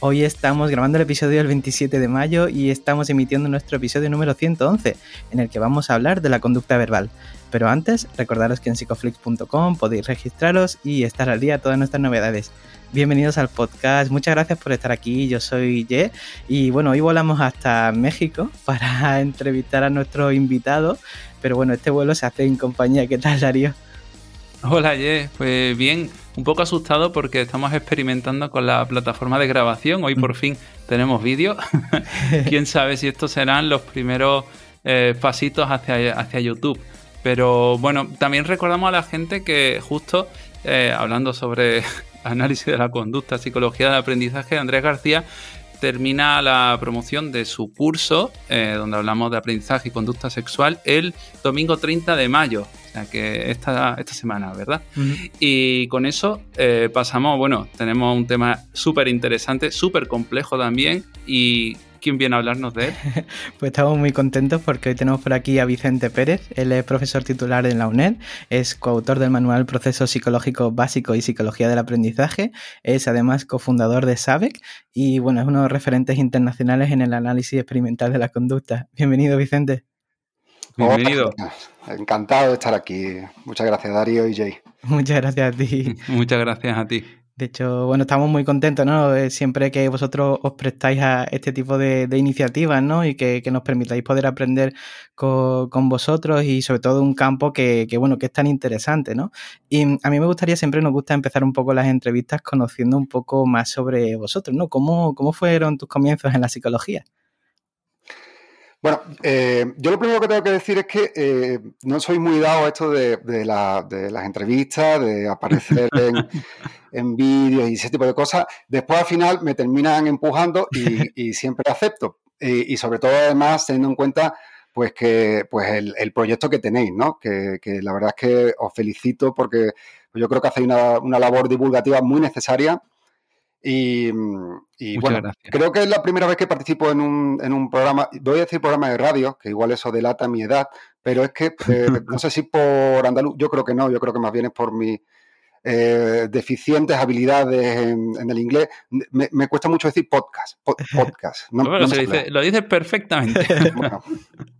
Hoy estamos grabando el episodio del 27 de mayo y estamos emitiendo nuestro episodio número 111, en el que vamos a hablar de la conducta verbal. Pero antes, recordaros que en psicoflix.com podéis registraros y estar al día de todas nuestras novedades. Bienvenidos al podcast, muchas gracias por estar aquí, yo soy Ye y bueno, hoy volamos hasta México para entrevistar a nuestro invitado, pero bueno, este vuelo se hace en compañía, ¿qué tal Darío? Hola Ye, pues bien, un poco asustado porque estamos experimentando con la plataforma de grabación. Hoy por mm. fin tenemos vídeo. Quién sabe si estos serán los primeros eh, pasitos hacia, hacia YouTube. Pero bueno, también recordamos a la gente que justo eh, hablando sobre análisis de la conducta, psicología del aprendizaje, Andrés García termina la promoción de su curso, eh, donde hablamos de aprendizaje y conducta sexual, el domingo 30 de mayo, o sea que esta, esta semana, ¿verdad? Y con eso eh, pasamos, bueno, tenemos un tema súper interesante, súper complejo también, y ¿Quién viene a hablarnos de él? pues estamos muy contentos porque hoy tenemos por aquí a Vicente Pérez. Él es profesor titular en la UNED, es coautor del manual Proceso Psicológico Básico y Psicología del Aprendizaje, es además cofundador de SABEC y bueno, es uno de los referentes internacionales en el análisis experimental de la conducta. Bienvenido, Vicente. Bienvenido. Encantado de estar aquí. Muchas gracias, Darío y Jay. Muchas gracias a ti. Muchas gracias a ti. De hecho, bueno, estamos muy contentos, ¿no? Eh, siempre que vosotros os prestáis a este tipo de, iniciativas, ¿no? Y que, nos permitáis poder aprender con, vosotros y sobre todo un campo que, bueno, que es tan interesante, ¿no? Y a mí me gustaría, siempre nos gusta empezar un poco las entrevistas conociendo un poco más sobre vosotros, ¿no? ¿Cómo, cómo fueron tus comienzos en la psicología? Bueno, eh, yo lo primero que tengo que decir es que eh, no soy muy dado a esto de, las entrevistas, de aparecer en, vídeos y ese tipo de cosas. Después al final me terminan empujando y, siempre acepto. Y, sobre todo además teniendo en cuenta pues que pues el, proyecto que tenéis, ¿no? Que, la verdad es que os felicito porque yo creo que hacéis una, una labor divulgativa muy necesaria y, bueno, creo que es la primera vez que participo en un, en un, programa, voy a decir programa de radio, que igual eso delata mi edad, pero es que eh, no sé si por andaluz, yo creo que no, yo creo que más bien es por mis eh, deficientes habilidades en, el inglés. Me, cuesta mucho decir podcast, podcast. lo dices perfectamente.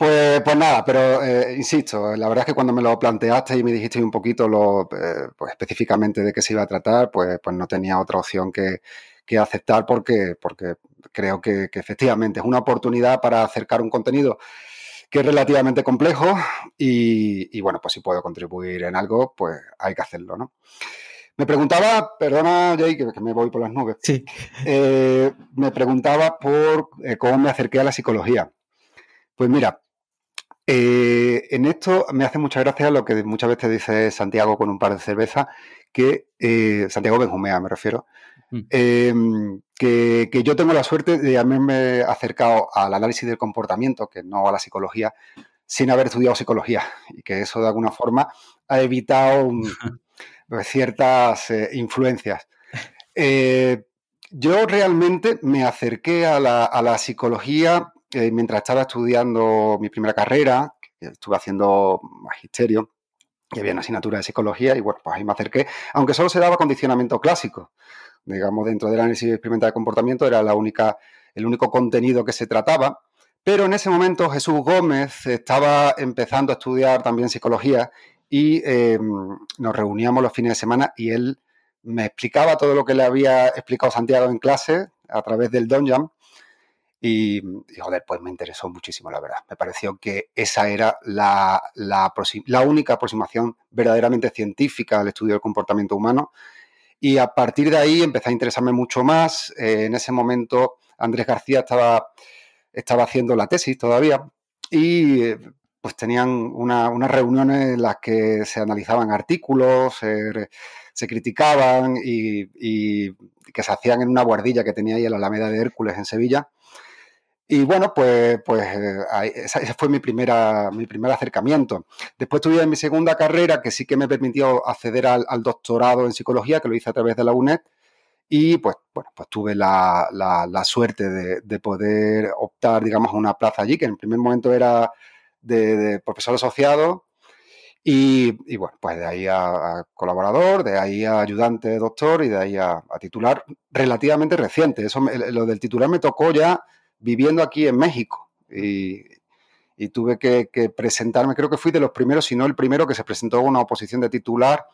Pues, pues nada, pero eh, insisto, la verdad es que cuando me lo planteaste y me dijiste un poquito lo, eh, pues específicamente de qué se iba a tratar, pues, pues no tenía otra opción que, aceptar porque, porque creo que, efectivamente es una oportunidad para acercar un contenido que es relativamente complejo y, bueno, pues si puedo contribuir en algo, pues hay que hacerlo, ¿no? Me preguntaba, perdona Jay, que, me voy por las nubes, sí. Eh, me preguntaba por cómo me acerqué a la psicología. Pues mira, eh, en esto me hace mucha gracia lo que muchas veces dice Santiago con un par de cervezas, que eh, Santiago Benjumea me refiero, mm. em, que, yo tengo la suerte de haberme acercado al análisis del comportamiento, que no a la psicología, sin haber estudiado psicología y que eso de alguna forma ha evitado ciertas eh, influencias. yo realmente me acerqué a la psicología mientras estaba estudiando mi primera carrera, estuve haciendo magisterio, y había una asignatura de psicología, y bueno, pues ahí me acerqué, aunque solo se daba condicionamiento clásico. Digamos, dentro del análisis experimental de comportamiento era la única, el único contenido que se trataba. Pero en ese momento Jesús Gómez estaba empezando a estudiar también psicología y em, nos reuníamos los fines de semana y él me explicaba todo lo que le había explicado Santiago en clase a través del Donjam y, joder, pues me interesó muchísimo, la verdad. Me pareció que esa era la, la, única aproximación verdaderamente científica al estudio del comportamiento humano. Y a partir de ahí empecé a interesarme mucho más. Eh, en ese momento Andrés García estaba, estaba haciendo la tesis todavía y pues tenían unas reuniones en las que se analizaban artículos, se, criticaban y, y, que se hacían en una guardilla que tenía ahí en la Alameda de Hércules en Sevilla. Y bueno, pues, pues eh, ese fue mi, primera, mi primer acercamiento. Después tuve mi segunda carrera, que sí que me permitió acceder al, doctorado en psicología, que lo hice a través de la UNED. Y pues, bueno, pues tuve la, suerte de, poder optar, digamos, a una plaza allí, que en el primer momento era de, profesor asociado. Y, bueno, pues de ahí a, colaborador, de ahí a ayudante doctor y de ahí a, titular relativamente reciente. Eso, lo del titular me tocó ya viviendo aquí en México. Y, tuve que, presentarme, creo que fui de los primeros, si no el primero que se presentó una oposición de titular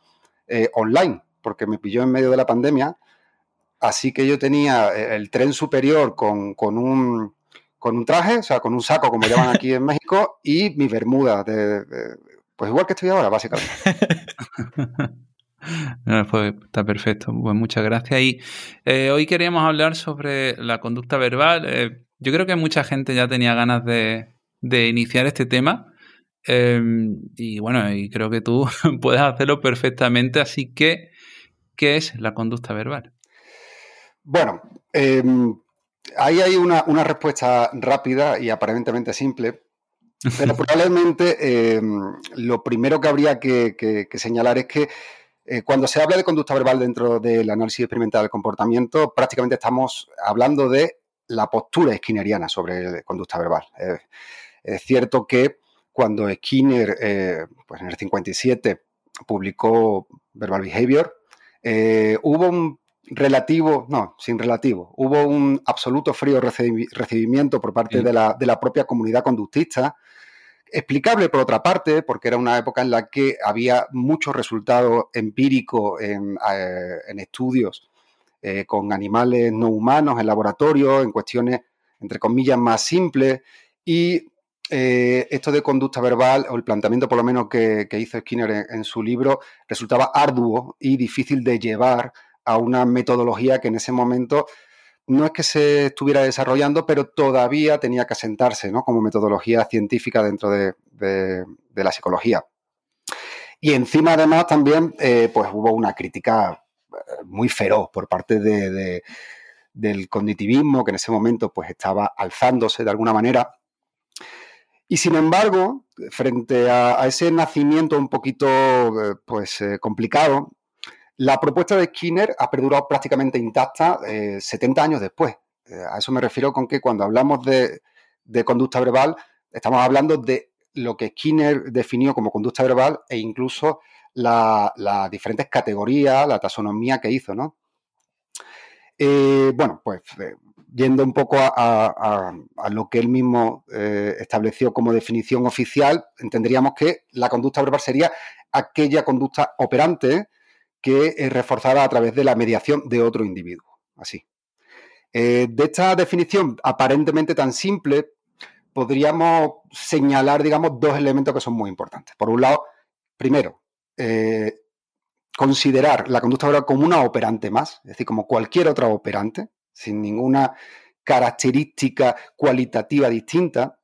eh, online, porque me pilló en medio de la pandemia. Así que yo tenía eh, el tren superior con, un, con un traje, o sea, con un saco, como llaman aquí en México, y mi bermuda, pues igual que estoy ahora, básicamente. está perfecto. Pues muchas gracias. Y eh, hoy queríamos hablar sobre la conducta verbal. Yo creo que mucha gente ya tenía ganas de, iniciar este tema. Em, y bueno, y creo que tú puedes hacerlo perfectamente. Así que, ¿qué es la conducta verbal? Bueno, em, ahí hay una, respuesta rápida y aparentemente simple, pero probablemente em, lo primero que habría que, señalar es que eh, cuando se habla de conducta verbal dentro del análisis experimental del comportamiento, prácticamente estamos hablando de la postura skinneriana sobre conducta verbal. es cierto que cuando Skinner, eh, pues en el 57, publicó Verbal Behavior, eh, hubo un relativo, no, sin relativo, hubo un absoluto frío recibimiento por parte de, la, de la propia comunidad conductista, explicable por otra parte, porque era una época en la que había muchos resultados empíricos en, eh, en estudios eh, con animales no humanos en laboratorio, en cuestiones, entre comillas, más simples. Y eh, esto de conducta verbal, o el planteamiento por lo menos que, hizo Skinner en, su libro, resultaba arduo y difícil de llevar a una metodología que en ese momento no es que se estuviera desarrollando, pero todavía tenía que asentarse ¿no? como metodología científica dentro de, la psicología. Y encima, además, también eh, pues hubo una crítica muy feroz por parte del cognitivismo, que en ese momento pues estaba alzándose de alguna manera. Y sin embargo, frente a, ese nacimiento un poquito eh, pues, eh, complicado, la propuesta de Skinner ha perdurado prácticamente intacta 70 eh, años después. a eso me refiero con que cuando hablamos de, conducta verbal, estamos hablando de lo que Skinner definió como conducta verbal e incluso las diferentes categorías, la taxonomía que hizo, ¿no? Eh, bueno, pues eh, yendo un poco a, lo que él mismo eh, estableció como definición oficial, entenderíamos que la conducta verbal sería aquella conducta operante que es reforzada a través de la mediación de otro individuo. Así. de esta definición aparentemente tan simple, podríamos señalar, digamos, dos elementos que son muy importantes. Por un lado, primero, eh, considerar la conducta verbal como una operante más, es decir, como cualquier otra operante, sin ninguna característica cualitativa distinta.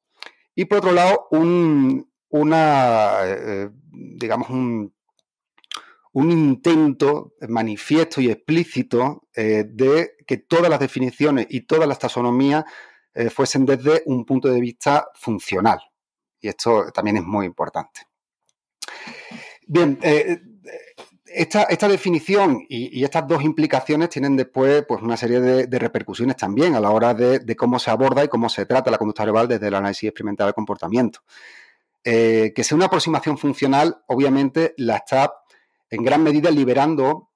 Y por otro lado, un, una, eh, digamos, un, un, intento manifiesto y explícito eh, de que todas las definiciones y todas las taxonomías fuesen desde un punto de vista funcional. Y esto también es muy importante. Bien, eh, esta, definición y, estas dos implicaciones tienen después pues, una serie de, repercusiones también a la hora de, cómo se aborda y cómo se trata la conducta verbal desde el análisis experimental del comportamiento. Eh, que sea una aproximación funcional, obviamente, la está en gran medida liberando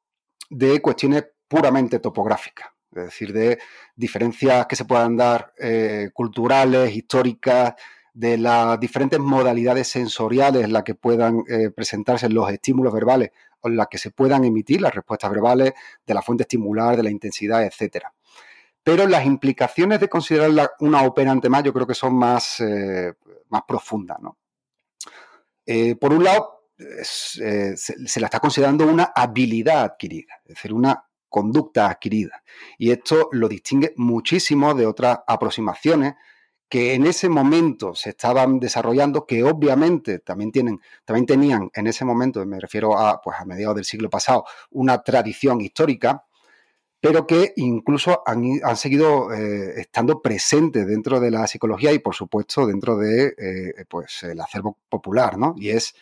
de cuestiones puramente topográficas, es decir, de diferencias que se puedan dar eh, culturales, históricas, de las diferentes modalidades sensoriales en las que puedan eh, presentarse los estímulos verbales o en las que se puedan emitir las respuestas verbales, de la fuente estimular, de la intensidad, etcétera. Pero las implicaciones de considerarla una operante más yo creo que son más, eh, más profundas. Eh, por un lado, se, se, la está considerando una habilidad adquirida, es decir, una conducta adquirida. Y esto lo distingue muchísimo de otras aproximaciones que en ese momento se estaban desarrollando, que obviamente también, tienen, también tenían en ese momento, me refiero a, pues a mediados del siglo pasado, una tradición histórica, pero que incluso han, seguido eh, estando presentes dentro de la psicología y, por supuesto, dentro de eh, pues, el acervo popular, ¿no? Y es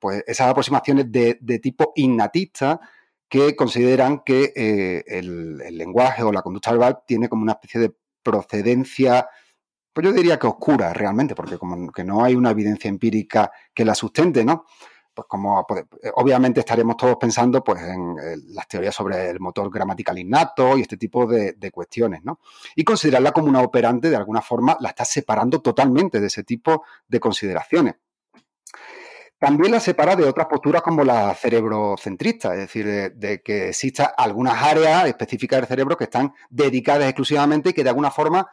pues, esas aproximaciones de, tipo innatista que consideran que eh, el, lenguaje o la conducta verbal tiene como una especie de procedencia, pues yo diría que oscura realmente, porque como que no hay una evidencia empírica que la sustente, ¿no? pues como pues, obviamente estaremos todos pensando pues en las teorías sobre el motor gramatical innato y este tipo de, cuestiones, ¿no? Y considerarla como una operante de alguna forma la está separando totalmente de ese tipo de consideraciones. También la separa de otras posturas como la cerebrocentrista, es decir, de, que existan algunas áreas específicas del cerebro que están dedicadas exclusivamente y que de alguna forma,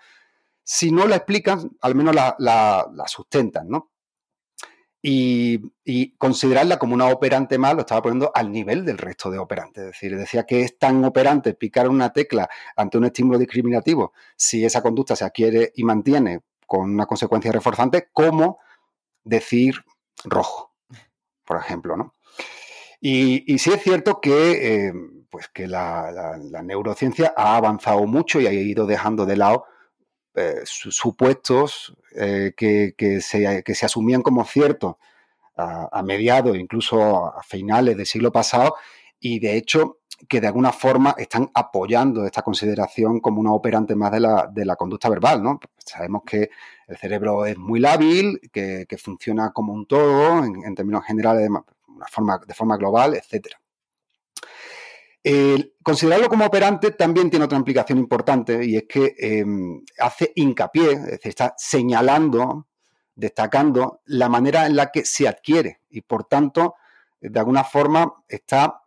si no la explican, al menos la, sustentan, ¿no? y, considerarla como una operante más lo estaba poniendo al nivel del resto de operantes. Es decir, decía que es tan operante picar una tecla ante un estímulo discriminativo si esa conducta se adquiere y mantiene con una consecuencia reforzante como decir rojo, por ejemplo, ¿no? Y, sí es cierto que, eh, pues que la, neurociencia ha avanzado mucho y ha ido dejando de lado eh, supuestos eh, que, se, que, se, asumían como ciertos a, mediados, incluso a finales del siglo pasado, y de hecho que de alguna forma están apoyando esta consideración como una operante más de la, de la conducta verbal. ¿no? Sabemos que el cerebro es muy lábil, que, funciona como un todo, en, términos generales, de, una forma, de forma global, considerarlo como operante también tiene otra implicación importante y es que em, hace hincapié, es decir, está señalando, destacando la manera en la que se adquiere y por tanto, de alguna forma, está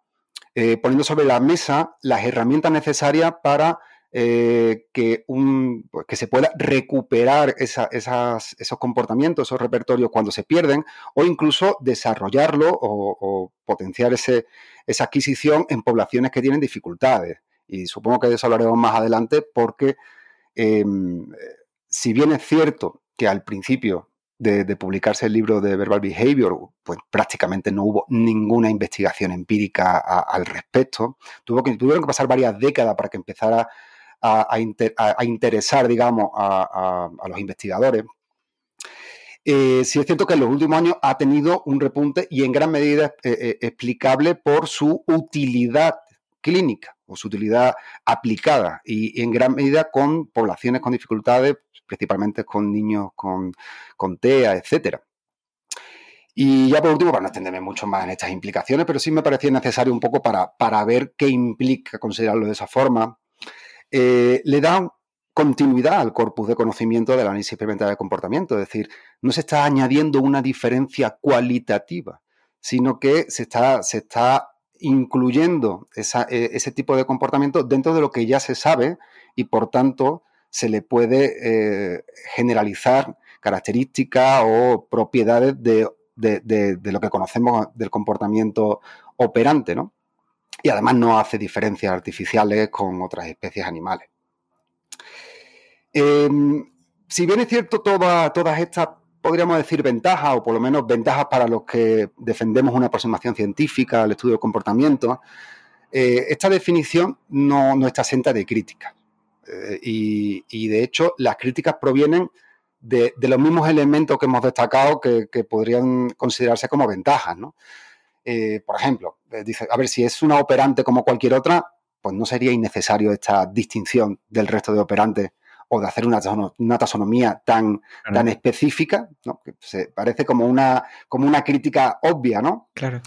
eh, poniendo sobre la mesa las herramientas necesarias para eh, que, un, pues, que se pueda recuperar esos comportamientos, esos repertorios cuando se pierden, o incluso desarrollarlo o, potenciar ese, esa adquisición en poblaciones que tienen dificultades. Y supongo que de eso hablaremos más adelante porque em, si bien es cierto que al principio de, publicarse el libro de Verbal Behavior, pues prácticamente no hubo ninguna investigación empírica al respecto. Tuvo tuvieron que pasar varias décadas para que empezara a, interesar, digamos, a, los investigadores. Eh, sí es cierto que en los últimos años ha tenido un repunte y en gran medida eh, eh, explicable por su utilidad clínica o su utilidad aplicada y, en gran medida con poblaciones con dificultades, principalmente con niños con, TEA, etcétera. Y ya por último, para no extenderme mucho más en estas implicaciones, pero sí me parecía necesario un poco para, para ver qué implica considerarlo de esa forma, eh, le da continuidad al corpus de conocimiento del análisis experimental de comportamiento, es decir, no se está añadiendo una diferencia cualitativa, sino que se está, se está incluyendo e, ese tipo de comportamiento dentro de lo que ya se sabe y por tanto se le puede eh, generalizar características o propiedades de, de, lo que conocemos del comportamiento operante, ¿no? y además no hace diferencias artificiales con otras especies animales. Em, si bien es cierto todas estas, podríamos decir, ventajas, o por lo menos ventajas para los que defendemos una aproximación científica al estudio del comportamiento, eh, esta definición no, está exenta de críticas. Eh, y, de hecho, las críticas provienen de, los mismos elementos que hemos destacado que, podrían considerarse como ventajas. Eh, por ejemplo, dice, a ver, si es una operante como cualquier otra, pues no sería innecesario esta distinción del resto de operantes o de hacer una, taxonomía tan, tan específica, ¿no? que se parece como una, como una crítica obvia, ¿no? Claro.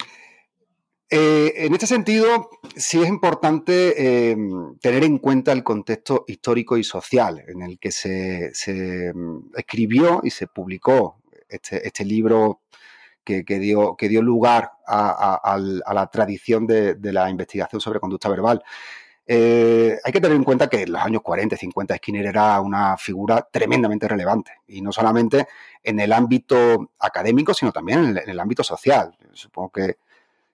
Eh, en este sentido, sí es importante tener en cuenta el contexto histórico y social en el que se, mm, escribió y se publicó este, este libro que, dio, que dio lugar a, la tradición de, la investigación sobre conducta verbal. Eh, hay que tener en cuenta que en los años 40 y 50 Skinner era una figura tremendamente relevante y no solamente en el ámbito académico, sino también en el, ámbito social. Supongo que,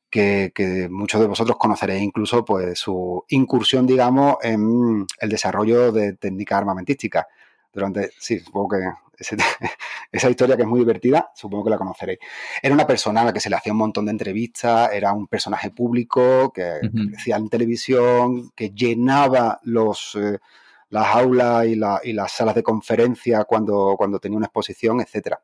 que, muchos de vosotros conoceréis incluso pues, su incursión, digamos, en el desarrollo de técnicas armamentísticas. Durante, sí, supongo que esa historia que es muy divertida, supongo que la conoceréis. Era una persona a la que se le hacía un montón de entrevistas, era un personaje público que decía en televisión, que llenaba los, eh, las aulas y, las salas de conferencia cuando, cuando tenía una exposición, etc.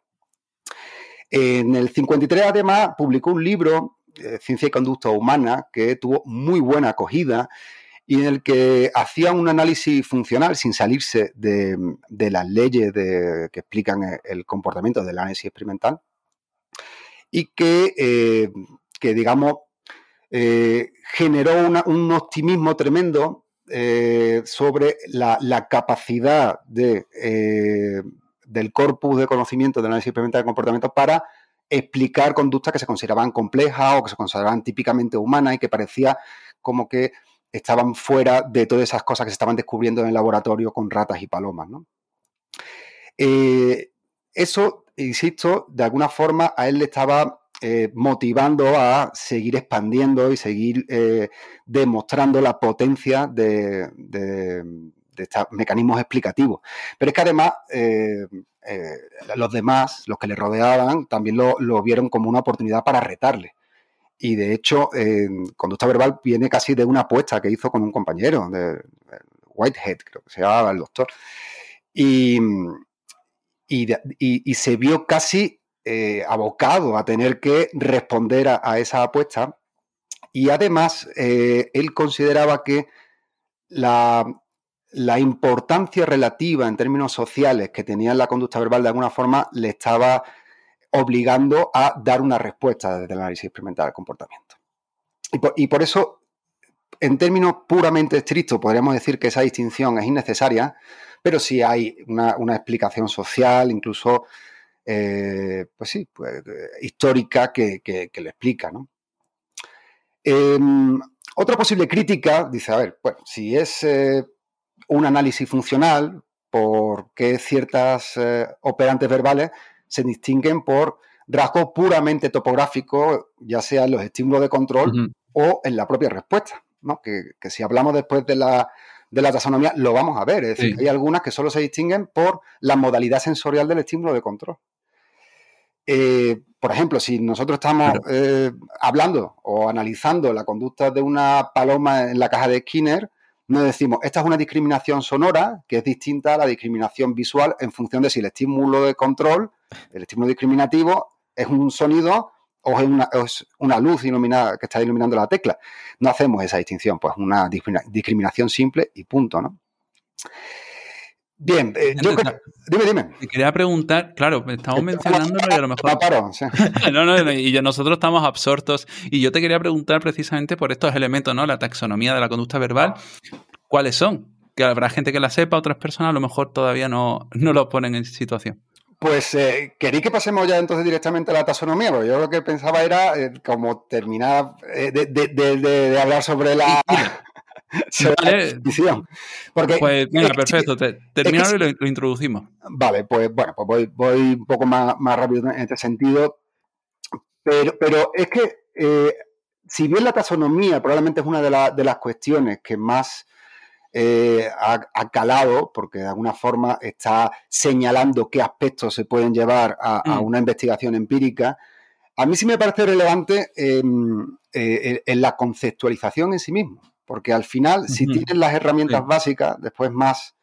En el 53, además, publicó un libro, eh, Ciencia y Conducta Humana, que tuvo muy buena acogida y en el que hacía un análisis funcional sin salirse de, las leyes que explican el comportamiento del análisis experimental y que, eh, digamos, eh, generó un optimismo tremendo eh, sobre la, capacidad de, del corpus de conocimiento del análisis experimental de comportamiento para explicar conductas que se consideraban complejas o que se consideraban típicamente humanas y que parecía como que estaban fuera de todas esas cosas que se estaban descubriendo en el laboratorio con ratas y palomas. Eh, eso, insisto, de alguna forma a él le estaba eh, motivando a seguir expandiendo y seguir eh, demostrando la potencia de, estos mecanismos explicativos. Pero es que además los demás, los que le rodeaban, también lo vieron como una oportunidad para retarle. Y de hecho, conducta verbal viene casi de una apuesta que hizo con un compañero, de, Whitehead, creo que se llamaba el doctor. Y, y, se vio casi eh, abocado a tener que responder a, esa apuesta. Y además, eh, él consideraba que la, la, importancia relativa en términos sociales que tenía la conducta verbal de alguna forma le estaba obligando a dar una respuesta desde el análisis experimental del comportamiento. Y por, eso, en términos puramente estrictos, podríamos decir que esa distinción es innecesaria, pero sí hay una, explicación social, incluso, eh, pues sí, pues, histórica que, lo explica. Em, otra posible crítica dice, a ver, bueno, si es eh, un análisis funcional, ¿por qué ciertas eh, operantes verbales se distinguen por rasgos puramente topográficos, ya sea en los estímulos de control o en la propia respuesta. ¿no? Que, si hablamos después de la, de la taxonomía, lo vamos a ver. Es decir, hay algunas que solo se distinguen por la modalidad sensorial del estímulo de control. Eh, por ejemplo, si nosotros estamos eh, hablando o analizando la conducta de una paloma en la caja de Skinner, nos decimos, esta es una discriminación sonora que es distinta a la discriminación visual en función de si el estímulo de control, el estímulo discriminativo, es un sonido o es una, luz iluminada que está iluminando la tecla. No hacemos esa distinción, pues una discriminación simple y punto, ¿no? Bien, eh, yo dime, dime. Te quería preguntar, claro, estamos mencionándolo y a lo mejor. no, no, y nosotros estamos absortos. Y yo te quería preguntar precisamente por estos elementos, ¿no? La taxonomía de la conducta verbal. ¿Cuáles son? Que habrá gente que la sepa, otras personas a lo mejor todavía no, no lo ponen en situación. Pues eh, quería que pasemos ya entonces directamente a la taxonomía, porque yo lo que pensaba era eh, como terminar eh, de, hablar sobre la, Vale. Porque, pues venga, perfecto. Terminado y lo, introducimos. Vale, pues bueno, pues voy, un poco más, rápido en este sentido. Pero, pero es que, eh, si bien la taxonomía probablemente es una de, las cuestiones que más eh, ha, calado, porque de alguna forma está señalando qué aspectos se pueden llevar a, mm. una investigación empírica, a mí sí me parece relevante em, eh, en la conceptualización en sí mismo. Porque al final, si tienes las herramientas básicas, después más,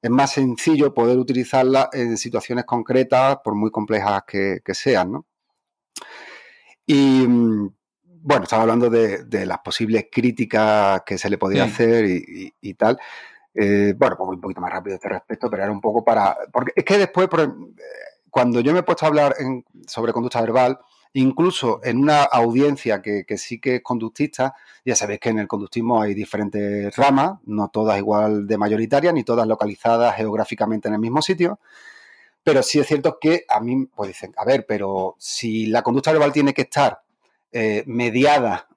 es más sencillo poder utilizarlas en situaciones concretas, por muy complejas que, sean, ¿no? Y mm, bueno, estaba hablando de, las posibles críticas que se le podía hacer y, tal. Eh, bueno, pues un poquito más rápido a este respecto, pero era un poco para. Porque es que después, cuando yo me he puesto a hablar sobre conducta verbal, incluso en una audiencia que, sí que es conductista, ya sabéis que en el conductismo hay diferentes ramas, no todas igual de mayoritarias, ni todas localizadas geográficamente en el mismo sitio, pero sí es cierto que a mí, pues dicen, a ver, pero si la conducta verbal tiene que estar eh, mediada,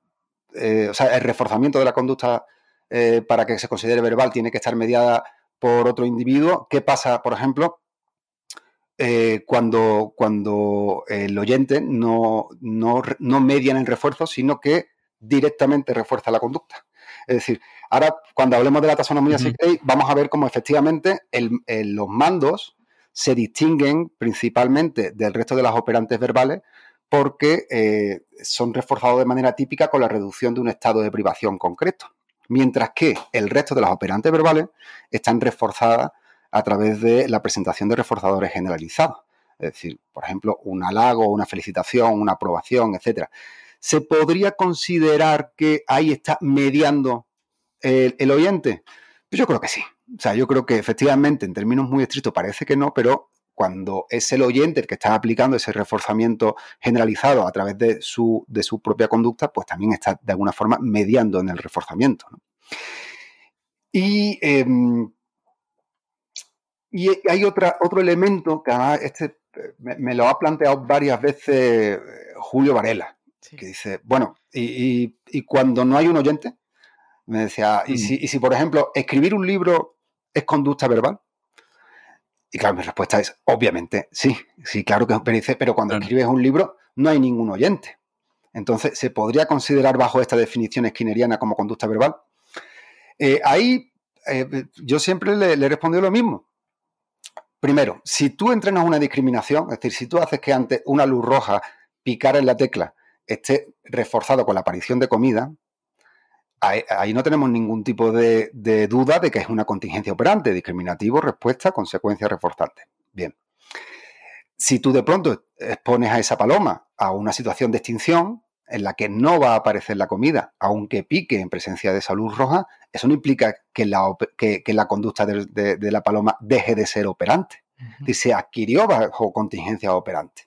eh, o sea, el reforzamiento de la conducta eh, para que se considere verbal tiene que estar mediada por otro individuo, ¿qué pasa, por ejemplo, cuando, cuando el oyente no, no, no media en el refuerzo, sino que directamente refuerza la conducta. Es decir, ahora cuando hablemos de la taxonomía uh vamos a ver cómo efectivamente los mandos se distinguen principalmente del resto de las operantes verbales porque eh, son reforzados de manera típica con la reducción de un estado de privación concreto, mientras que el resto de las operantes verbales están reforzadas a través de la presentación de reforzadores generalizados. Es decir, por ejemplo, un halago, una felicitación, una aprobación, etcétera. ¿Se podría considerar que ahí está mediando el, oyente? Pues yo creo que sí. O sea, yo creo que efectivamente, en términos muy estrictos, parece que no, pero cuando es el oyente el que está aplicando ese reforzamiento generalizado a través de su, de su propia conducta, pues también está de alguna forma mediando en el reforzamiento. Y, em, y, hay otra, otro elemento que además este me, lo ha planteado varias veces Julio Varela, que dice, bueno, y, cuando no hay un oyente, me decía, ¿y, mm. si, y si, por ejemplo, escribir un libro es conducta verbal? Y claro, mi respuesta es, obviamente, sí, sí, claro que es pero cuando escribes un libro no hay ningún oyente. Entonces, ¿se podría considerar bajo esta definición esquineriana como conducta verbal? Eh, ahí eh, yo siempre le, le he respondido lo mismo. Primero, si tú entrenas una discriminación, es decir, si tú haces que ante una luz roja picar en la tecla esté reforzado con la aparición de comida, ahí, no tenemos ningún tipo de, duda de que es una contingencia operante, discriminativo, respuesta, consecuencia reforzante. Bien. Si tú de pronto expones a esa paloma a una situación de extinción en la que no va a aparecer la comida, aunque pique en presencia de esa luz roja, eso no implica que la, que, la conducta de, la paloma deje de ser operante. y se adquirió bajo contingencia operante.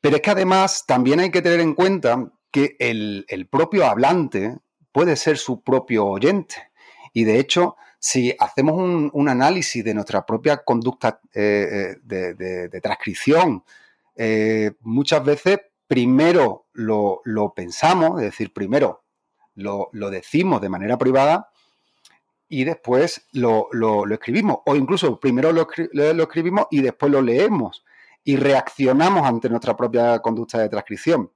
Pero es que además también hay que tener en cuenta que el, el propio hablante puede ser su propio oyente. Y de hecho, si hacemos un, análisis de nuestra propia conducta eh, eh, de, transcripción, eh, muchas veces primero lo, pensamos, es decir, primero lo, decimos de manera privada y después lo, escribimos. O incluso primero lo, escribimos y después lo leemos y reaccionamos ante nuestra propia conducta de transcripción.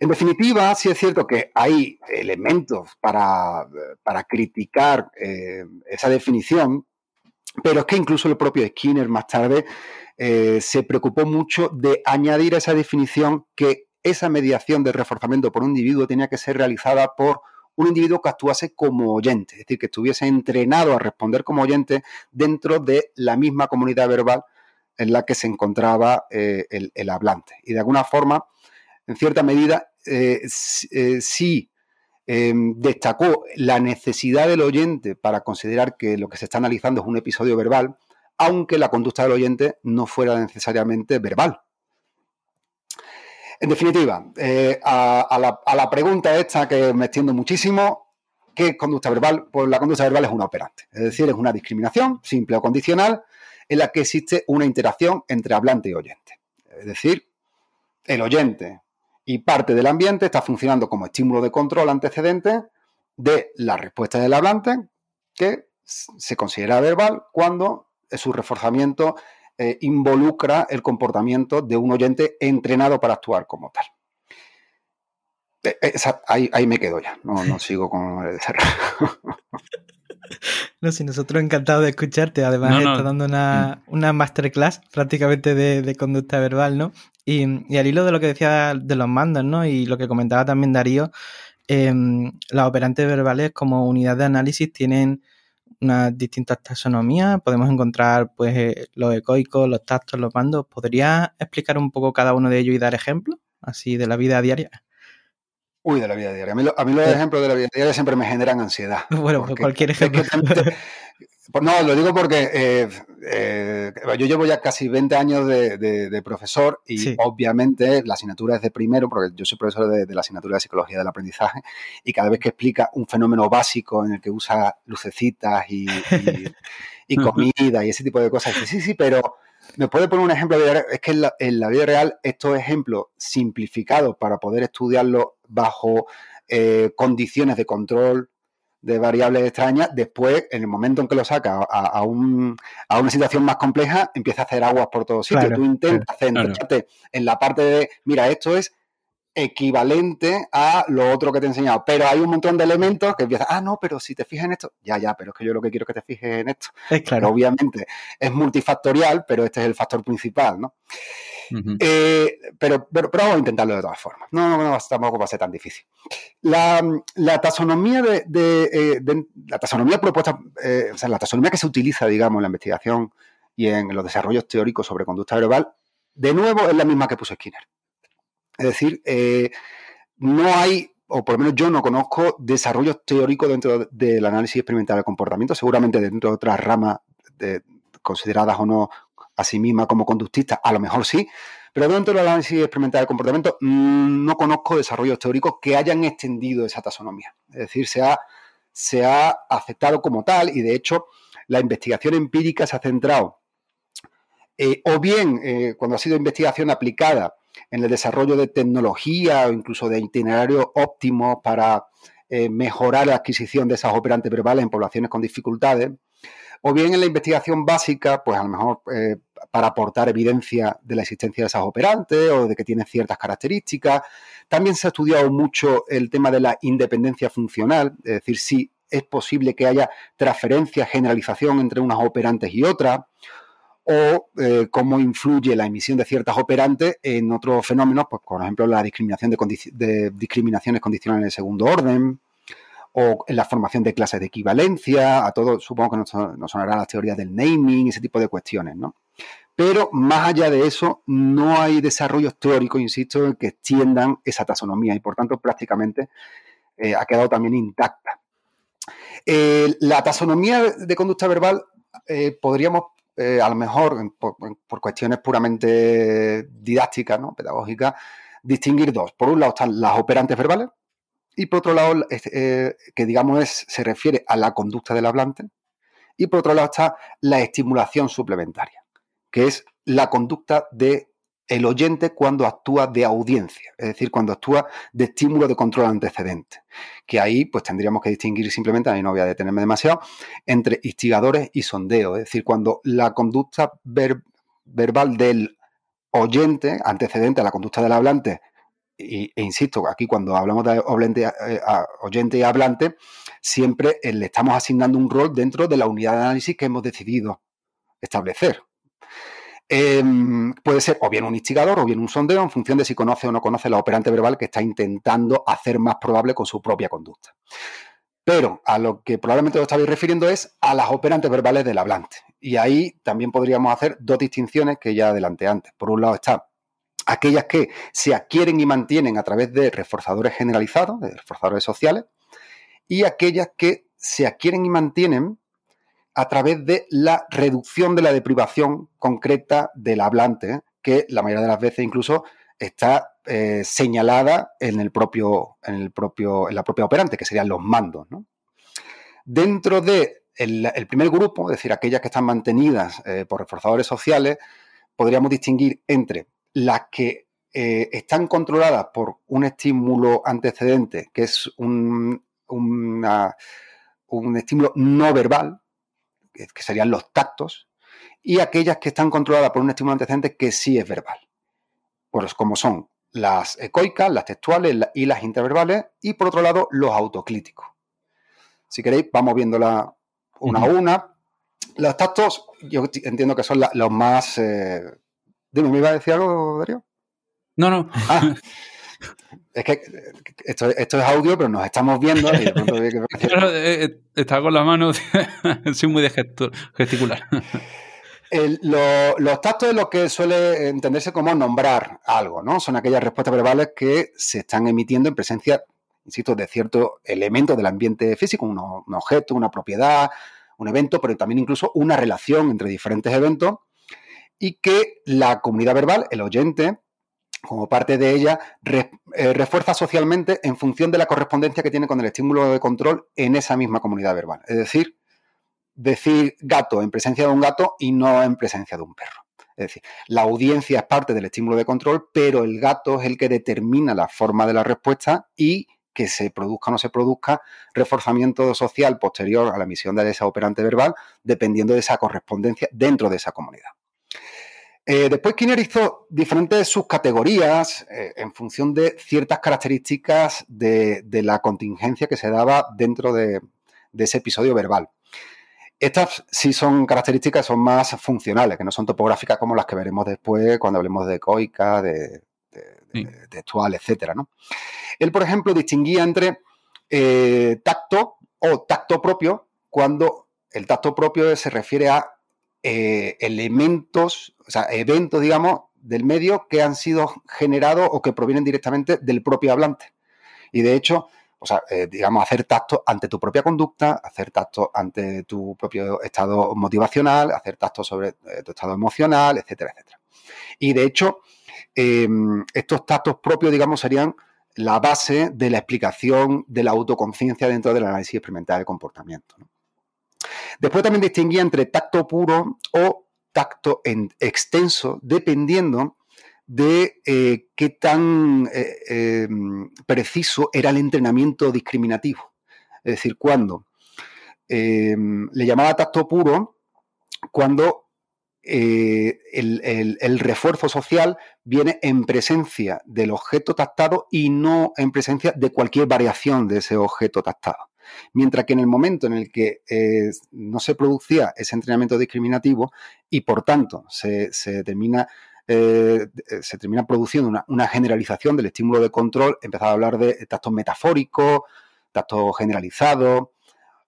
En definitiva, sí es cierto que hay elementos para, criticar eh, esa definición, pero es que incluso el propio Skinner más tarde eh, se preocupó mucho de añadir a esa definición que esa mediación de reforzamiento por un individuo tenía que ser realizada por un individuo que actuase como oyente, es decir, que estuviese entrenado a responder como oyente dentro de la misma comunidad verbal en la que se encontraba eh, el, hablante. Y de alguna forma, en cierta medida, eh, eh, sí em, destacó la necesidad del oyente para considerar que lo que se está analizando es un episodio verbal, aunque la conducta del oyente no fuera necesariamente verbal. En definitiva, eh, a, la, pregunta esta que me extiendo muchísimo, ¿qué es conducta verbal? Pues la conducta verbal es una operante, es decir, es una discriminación simple o condicional en la que existe una interacción entre hablante y oyente. Es decir, el oyente y parte del ambiente está funcionando como estímulo de control antecedente de la respuesta del hablante que se considera verbal cuando su reforzamiento eh, involucra el comportamiento de un oyente entrenado para actuar como tal. Eh, eh, ahí, me quedo ya, no, sigo con el desarrollo. No, sí, nosotros encantados de escucharte. Además, está dando una, mm. una, masterclass prácticamente de, conducta verbal, ¿no? Y, al hilo de lo que decía de los mandos, ¿no? Y lo que comentaba también Darío, em, las operantes verbales como unidad de análisis tienen unas distintas taxonomías. Podemos encontrar, pues, eh, los ecoicos, los tactos, los mandos. ¿Podría explicar un poco cada uno de ellos y dar ejemplos, así, de la vida diaria? Uy, de la vida diaria. A mí, los ejemplos de la vida diaria siempre me generan ansiedad. Bueno, pues cualquier ejemplo. No, lo digo porque eh, eh, yo llevo ya casi 20 años de, profesor y obviamente la asignatura es de primero, porque yo soy profesor de, la asignatura de Psicología del Aprendizaje y cada vez que explica un fenómeno básico en el que usa lucecitas y, y comida y ese tipo de cosas, dice, sí, sí, pero ¿Me puede poner un ejemplo? De, es que en la, vida real estos ejemplos simplificados para poder estudiarlo bajo eh, condiciones de control de variables extrañas, después, en el momento en que lo saca a, una situación más compleja, empieza a hacer aguas por todos sitios. Tú intentas centrarte en la parte de, mira, esto es equivalente a lo otro que te he enseñado. Pero hay un montón de elementos que empiezan, ah, no, pero si te fijas en esto, ya, ya, pero es que yo lo que quiero es que te fijes en esto. Es claro. obviamente es multifactorial, pero este es el factor principal, ¿no? Eh, pero, pero, vamos a intentarlo de todas formas. No, no, tampoco va a ser tan difícil. La, taxonomía de, eh, la taxonomía propuesta, eh, o sea, la taxonomía que se utiliza, digamos, en la investigación y en los desarrollos teóricos sobre conducta verbal, de nuevo es la misma que puso Skinner. Es decir, no hay, o por lo menos yo no conozco, desarrollos teóricos dentro del análisis experimental del comportamiento, seguramente dentro de otras ramas consideradas o no a sí misma como conductista, a lo mejor sí, pero dentro del análisis experimental de comportamiento mm, no conozco desarrollos teóricos que hayan extendido esa taxonomía. Es decir, se ha, se ha aceptado como tal y de hecho la investigación empírica se ha centrado eh, o bien eh, cuando ha sido investigación aplicada en el desarrollo de tecnología o incluso de itinerarios óptimos para eh, mejorar la adquisición de esas operantes verbales en poblaciones con dificultades, o bien en la investigación básica, pues a lo mejor eh, para aportar evidencia de la existencia de esas operantes o de que tienen ciertas características. También se ha estudiado mucho el tema de la independencia funcional, es decir, si es posible que haya transferencia, generalización entre unas operantes y otras, o eh, cómo influye la emisión de ciertas operantes en otros fenómenos, pues por ejemplo la discriminación de, de discriminaciones condicionales de segundo orden, o en la formación de clases de equivalencia, a todo, supongo que nos, sonarán las teorías del naming, ese tipo de cuestiones, ¿no? Pero más allá de eso, no hay desarrollos teóricos, insisto, que extiendan esa taxonomía y por tanto prácticamente eh, ha quedado también intacta. Eh, la taxonomía de conducta verbal eh, podríamos, a lo mejor, por, por, cuestiones puramente didácticas, ¿no? pedagógicas, distinguir dos. Por un lado están las operantes verbales, y por otro lado, eh, que digamos es, se refiere a la conducta del hablante, y por otro lado está la estimulación suplementaria, que es la conducta del el oyente cuando actúa de audiencia, es decir, cuando actúa de estímulo de control antecedente, que ahí pues tendríamos que distinguir simplemente, ahí no voy a detenerme demasiado, entre instigadores y sondeo, es decir, cuando la conducta verbal del oyente antecedente a la conducta del hablante e insisto, aquí cuando hablamos de eh, oyente, y hablante, siempre eh, le estamos asignando un rol dentro de la unidad de análisis que hemos decidido establecer. Em, puede ser o bien un instigador o bien un sondeo en función de si conoce o no conoce la operante verbal que está intentando hacer más probable con su propia conducta. Pero a lo que probablemente os estabais refiriendo es a las operantes verbales del hablante. Y ahí también podríamos hacer dos distinciones que ya adelanté antes. Por un lado está aquellas que se adquieren y mantienen a través de reforzadores generalizados, de reforzadores sociales, y aquellas que se adquieren y mantienen a través de la reducción de la deprivación concreta del hablante, que la mayoría de las veces incluso está eh, señalada en el propio, en el propio, en la propia operante, que serían los mandos. Dentro de el, primer grupo, es decir, aquellas que están mantenidas eh, por reforzadores sociales, podríamos distinguir entre las que eh, están controladas por un estímulo antecedente, que es un, un estímulo no verbal, que, serían los tactos, y aquellas que están controladas por un estímulo antecedente que sí es verbal. Pues como son las ecoicas, las textuales y las interverbales, y por otro lado, los autoclíticos. Si queréis, vamos viéndola una a una. Los tactos, yo entiendo que son los más eh, Dime, ¿me iba a decir algo, Darío? No, no. Ah, es que esto, es audio, pero nos estamos viendo. Y de eh, eh, Estaba con la mano, soy muy de gesticular. los tactos es lo que suele entenderse como nombrar algo, ¿no? Son aquellas respuestas verbales que se están emitiendo en presencia, insisto, de ciertos elementos del ambiente físico, un, un objeto, una propiedad, un evento, pero también incluso una relación entre diferentes eventos y que la comunidad verbal, el oyente, como parte de ella, eh, refuerza socialmente en función de la correspondencia que tiene con el estímulo de control en esa misma comunidad verbal. Es decir, decir gato en presencia de un gato y no en presencia de un perro. Es decir, la audiencia es parte del estímulo de control, pero el gato es el que determina la forma de la respuesta y que se produzca o no se produzca reforzamiento social posterior a la emisión de esa operante verbal, dependiendo de esa correspondencia dentro de esa comunidad. Eh, después Skinner hizo diferentes subcategorías eh, en función de ciertas características de, la contingencia que se daba dentro de, ese episodio verbal. Estas sí son características, son más funcionales, que no son topográficas como las que veremos después cuando hablemos de coica, de, textual, etc. Él, por ejemplo, distinguía entre eh, tacto o tacto propio cuando el tacto propio se refiere a eh, elementos, o sea, eventos, digamos, del medio que han sido generados o que provienen directamente del propio hablante. Y de hecho, o sea, eh, digamos, hacer tacto ante tu propia conducta, hacer tacto ante tu propio estado motivacional, hacer tacto sobre eh, tu estado emocional, etcétera, etcétera. Y de hecho, estos tactos propios, digamos, serían la base de la explicación de la autoconciencia dentro del análisis experimental de comportamiento. Después también distinguía entre tacto puro o tacto extenso, dependiendo de eh, qué tan eh, em, preciso era el entrenamiento discriminativo. Es decir, cuando le llamaba tacto puro, cuando eh, el, refuerzo social viene en presencia del objeto tactado y no en presencia de cualquier variación de ese objeto tactado. Mientras que en el momento en el que eh, no se producía ese entrenamiento discriminativo y por tanto se, termina eh, se termina produciendo una, generalización del estímulo de control, empezaba a hablar de tactos metafóricos, tactos generalizados,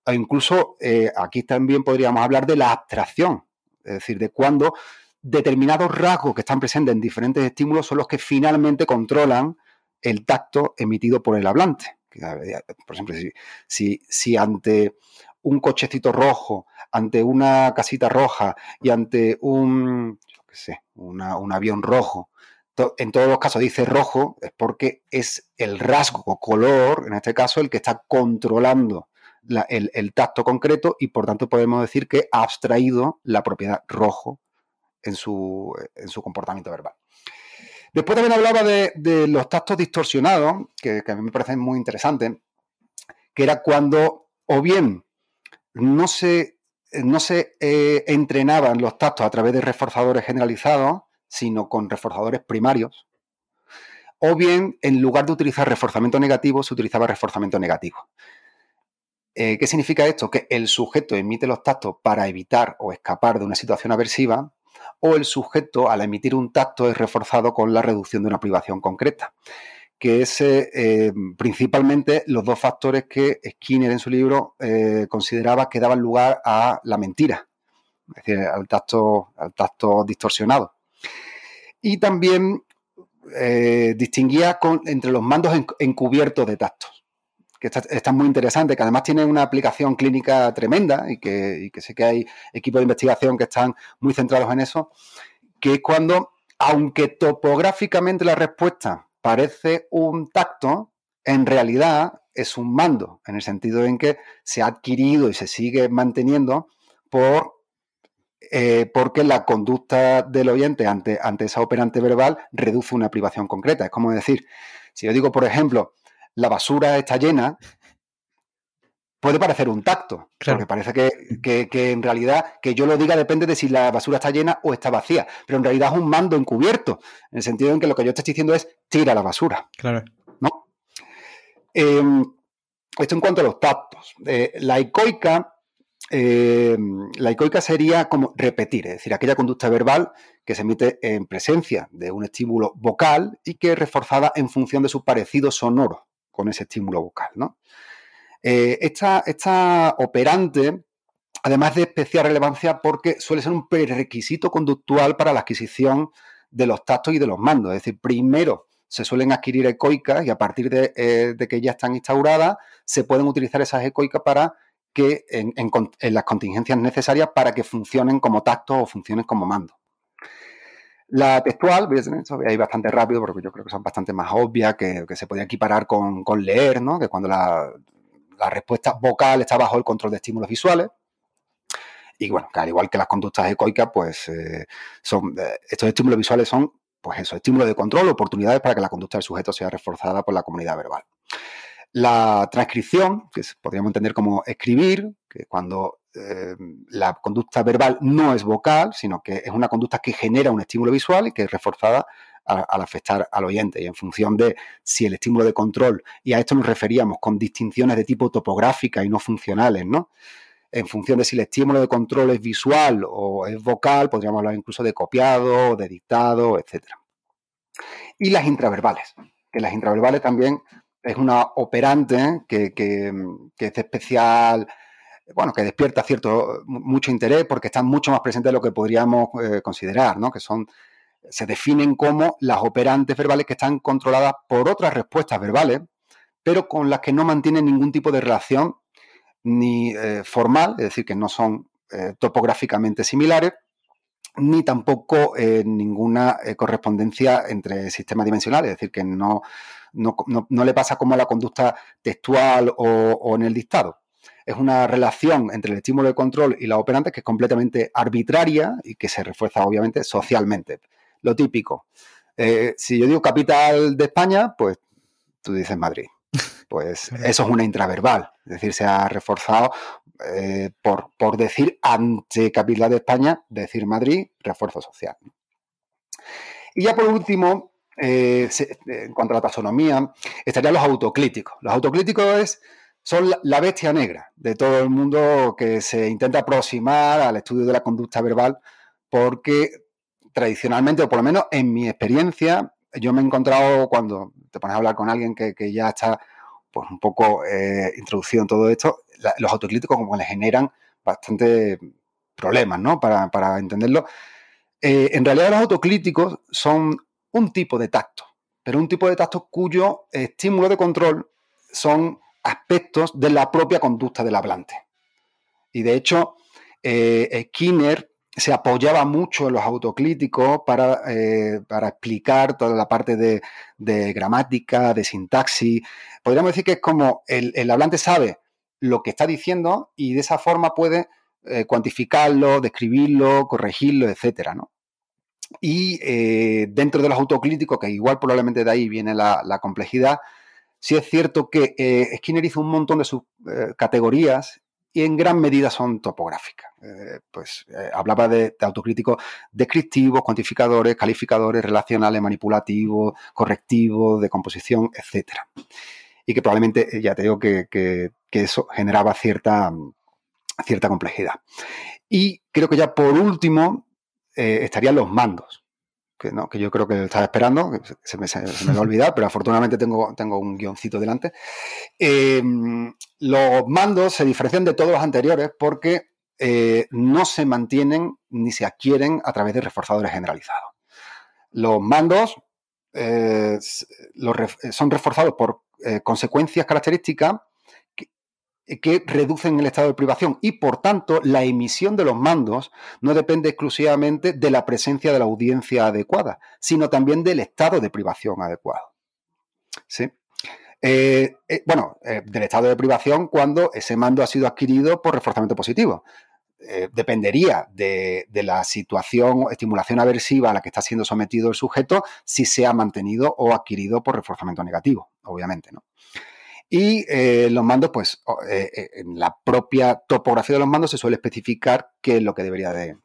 e incluso eh, aquí también podríamos hablar de la abstracción, es decir, de cuando determinados rasgos que están presentes en diferentes estímulos son los que finalmente controlan el tacto emitido por el hablante. Por ejemplo, si, si, ante un cochecito rojo, ante una casita roja y ante un, sé, un avión rojo, en todos los casos dice rojo, es porque es el rasgo o color, en este caso, el que está controlando el, tacto concreto y por tanto podemos decir que ha abstraído la propiedad rojo en su, en su comportamiento verbal. Después también hablaba de, los tactos distorsionados, que, a mí me parecen muy interesantes, que era cuando o bien no se, no se eh, entrenaban los tactos a través de reforzadores generalizados, sino con reforzadores primarios, o bien en lugar de utilizar reforzamiento negativo, se utilizaba reforzamiento negativo. Eh, ¿Qué significa esto? Que el sujeto emite los tactos para evitar o escapar de una situación aversiva o el sujeto al emitir un tacto es reforzado con la reducción de una privación concreta que es eh, principalmente los dos factores que Skinner en su libro eh, consideraba que daban lugar a la mentira, es decir, al tacto, al tacto distorsionado. Y también eh, distinguía entre los mandos encubiertos de tactos que está, muy interesante, que además tiene una aplicación clínica tremenda y que, sé que hay equipos de investigación que están muy centrados en eso, que es cuando, aunque topográficamente la respuesta parece un tacto, en realidad es un mando, en el sentido en que se ha adquirido y se sigue manteniendo por eh, porque la conducta del oyente ante, ante esa operante verbal reduce una privación concreta. Es como decir, si yo digo, por ejemplo, la basura está llena, puede parecer un tacto, porque parece que, en realidad que yo lo diga depende de si la basura está llena o está vacía, pero en realidad es un mando encubierto, en el sentido en que lo que yo te estoy diciendo es tira la basura. Claro. ¿No? Em, esto en cuanto a los tactos. Eh, la ecoica, em, la ecoica sería como repetir, es decir, aquella conducta verbal que se emite en presencia de un estímulo vocal y que es reforzada en función de su parecido sonoro con ese estímulo vocal. ¿no? Eh, esta, operante, además de especial relevancia, porque suele ser un prerequisito conductual para la adquisición de los tactos y de los mandos. Es decir, primero se suelen adquirir ecoicas y a partir de, eh, que ya están instauradas, se pueden utilizar esas ecoicas para que en, las contingencias necesarias para que funcionen como tactos o funcionen como mando. La textual, voy a ir bastante rápido porque yo creo que son bastante más obvias, que, se podía equiparar con, leer, ¿no? que cuando la, respuesta vocal está bajo el control de estímulos visuales. Y bueno, que al igual que las conductas ecoicas, pues eh, son, eh, estos estímulos visuales son, pues eso, estímulos de control, oportunidades para que la conducta del sujeto sea reforzada por la comunidad verbal. La transcripción, que podríamos entender como escribir, que cuando eh, la conducta verbal no es vocal, sino que es una conducta que genera un estímulo visual y que es reforzada al afectar al oyente. Y en función de si el estímulo de control, y a esto nos referíamos con distinciones de tipo topográfica y no funcionales, ¿no? En función de si el estímulo de control es visual o es vocal, podríamos hablar incluso de copiado, de dictado, etc. Y las intraverbales, que las intraverbales también es una operante que, es especial, bueno, que despierta cierto, mucho interés porque están mucho más presentes de lo que podríamos eh, considerar, ¿no? Que son, se definen como las operantes verbales que están controladas por otras respuestas verbales, pero con las que no mantienen ningún tipo de relación ni eh, formal, es decir, que no son eh, topográficamente similares, ni tampoco ninguna correspondencia entre sistemas dimensionales, es decir, que no no, le pasa como a la conducta textual o, en el dictado. Es una relación entre el estímulo de control y la operante que es completamente arbitraria y que se refuerza obviamente socialmente. Lo típico. Eh, si yo digo capital de España, pues tú dices Madrid. Pues eso es una intraverbal, es decir, se ha reforzado eh, por, por, decir ante capital de España, decir Madrid, refuerzo social. Y ya por último, eh, en cuanto a la taxonomía, estarían los autocríticos. Los autocríticos son la bestia negra de todo el mundo que se intenta aproximar al estudio de la conducta verbal, porque tradicionalmente, o por lo menos en mi experiencia, yo me he encontrado cuando te pones a hablar con alguien que, ya está pues, un poco eh, introducido en todo esto, los autocríticos como le generan bastante problemas, ¿no? Para, entenderlo. Eh, en realidad los autocríticos son un tipo de tacto, pero un tipo de tacto cuyo estímulo de control son aspectos de la propia conducta del hablante. Y de hecho, eh, Skinner se apoyaba mucho en los autocríticos para, eh, para explicar toda la parte de, gramática, de sintaxis. Podríamos decir que es como el, hablante sabe lo que está diciendo y de esa forma puede eh, cuantificarlo, describirlo, corregirlo, etcétera, ¿no? Y eh, dentro de los autocríticos, que igual probablemente de ahí viene la, complejidad, sí es cierto que eh, Skinner hizo un montón de sus eh, y en gran medida son topográficas. pues hablaba de, autocríticos descriptivos, cuantificadores, calificadores, relacionales, manipulativos, correctivos, de composición, etc. Y que probablemente, ya te digo, que, que eso generaba cierta, cierta complejidad. Y creo que ya por último, eh, estarían los mandos. Que, no, que yo creo que estaba esperando, se me, se, me va a olvidar, pero afortunadamente tengo, tengo un guioncito delante. Em, los mandos se diferencian de todos los anteriores porque eh, no se mantienen ni se adquieren a través de reforzadores generalizados. Los mandos eh, son reforzados por consecuencias características que reducen el estado de privación y por tanto la emisión de los mandos no depende exclusivamente de la presencia de la audiencia adecuada, sino también del estado de privación adecuado. ¿Sí? Eh, eh, bueno, eh, del estado de privación cuando ese mando ha sido adquirido por reforzamiento positivo. dependería de, la situación o estimulación aversiva a la que está siendo sometido el sujeto si se ha mantenido o adquirido por reforzamiento negativo, obviamente, ¿no? Y eh, los mandos, pues eh, eh, en la propia topografía de los mandos se suele especificar qué es lo que debería de,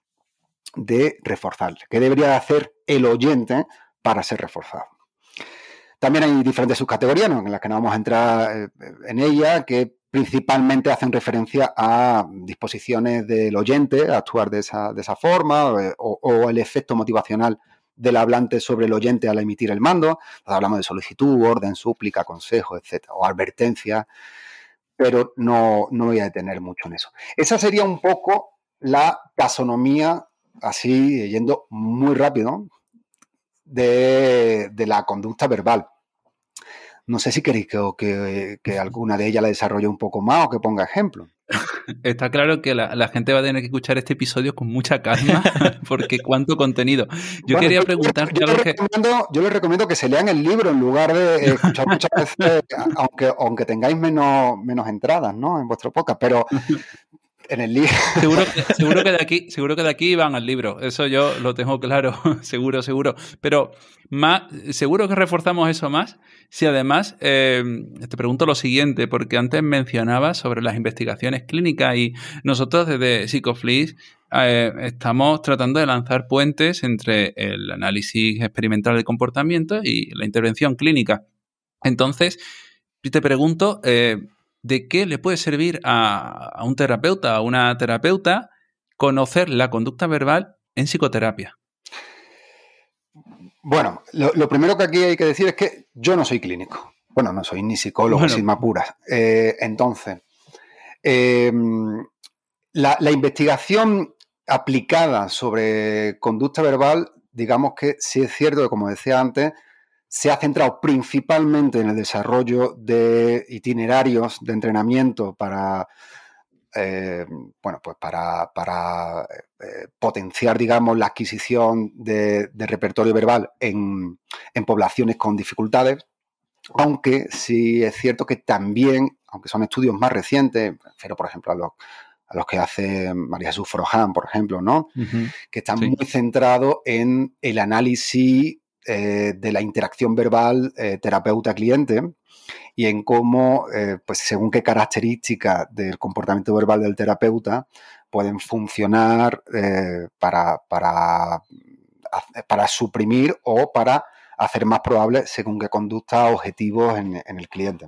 de reforzar, qué debería hacer el oyente para ser reforzado. También hay diferentes subcategorías en las que no vamos a entrar en ella, que principalmente hacen referencia a disposiciones del oyente a actuar de esa, de forma o, el efecto motivacional del hablante sobre el oyente al emitir el mando. hablamos de solicitud, orden, súplica, consejo, etcétera, o advertencia, pero no, no voy a detener mucho en eso. Esa sería un poco la taxonomía, así yendo muy rápido, de, de la conducta verbal. No sé si queréis que, que, alguna de ellas la desarrolle un poco más o que ponga ejemplo. Está claro que la, gente va a tener que escuchar este episodio con mucha calma, porque cuánto contenido. Yo quería preguntar. Yo, les recomiendo, que se lean el libro en lugar de escuchar muchas veces, aunque, aunque tengáis menos, menos entradas ¿no? en vuestro podcast. Pero en el libro. Seguro que, de aquí, seguro que de aquí van al libro. Eso yo lo tengo claro, seguro, seguro. Pero más, seguro que reforzamos eso más si además eh, te pregunto lo siguiente, porque antes mencionabas sobre las investigaciones clínicas y nosotros desde Psicoflix eh, estamos tratando de lanzar puentes entre el análisis experimental del comportamiento y la intervención clínica. Entonces, te pregunto, eh, ¿de qué le puede servir a, un terapeuta, a una terapeuta, conocer la conducta verbal en psicoterapia? Bueno, lo, primero que aquí hay que decir es que yo no soy clínico. Bueno, no soy ni psicólogo, sin más puras. Eh, entonces, em, la, investigación aplicada sobre conducta verbal, digamos que sí es cierto que, como decía antes, se ha centrado principalmente en el desarrollo de itinerarios de entrenamiento para eh, bueno, pues para, para eh, potenciar, digamos, la adquisición de, repertorio verbal en, poblaciones con dificultades, aunque sí es cierto que también, aunque son estudios más recientes, pero por ejemplo a los, a los que hace María Jesús Foroján, por ejemplo, ¿no? Que están muy centrados en el análisis eh, de la interacción verbal terapeuta-cliente y en cómo, eh, pues según qué características del comportamiento verbal del terapeuta pueden funcionar eh, para, para, para, suprimir o para hacer más probable según qué conducta objetivos en, el cliente.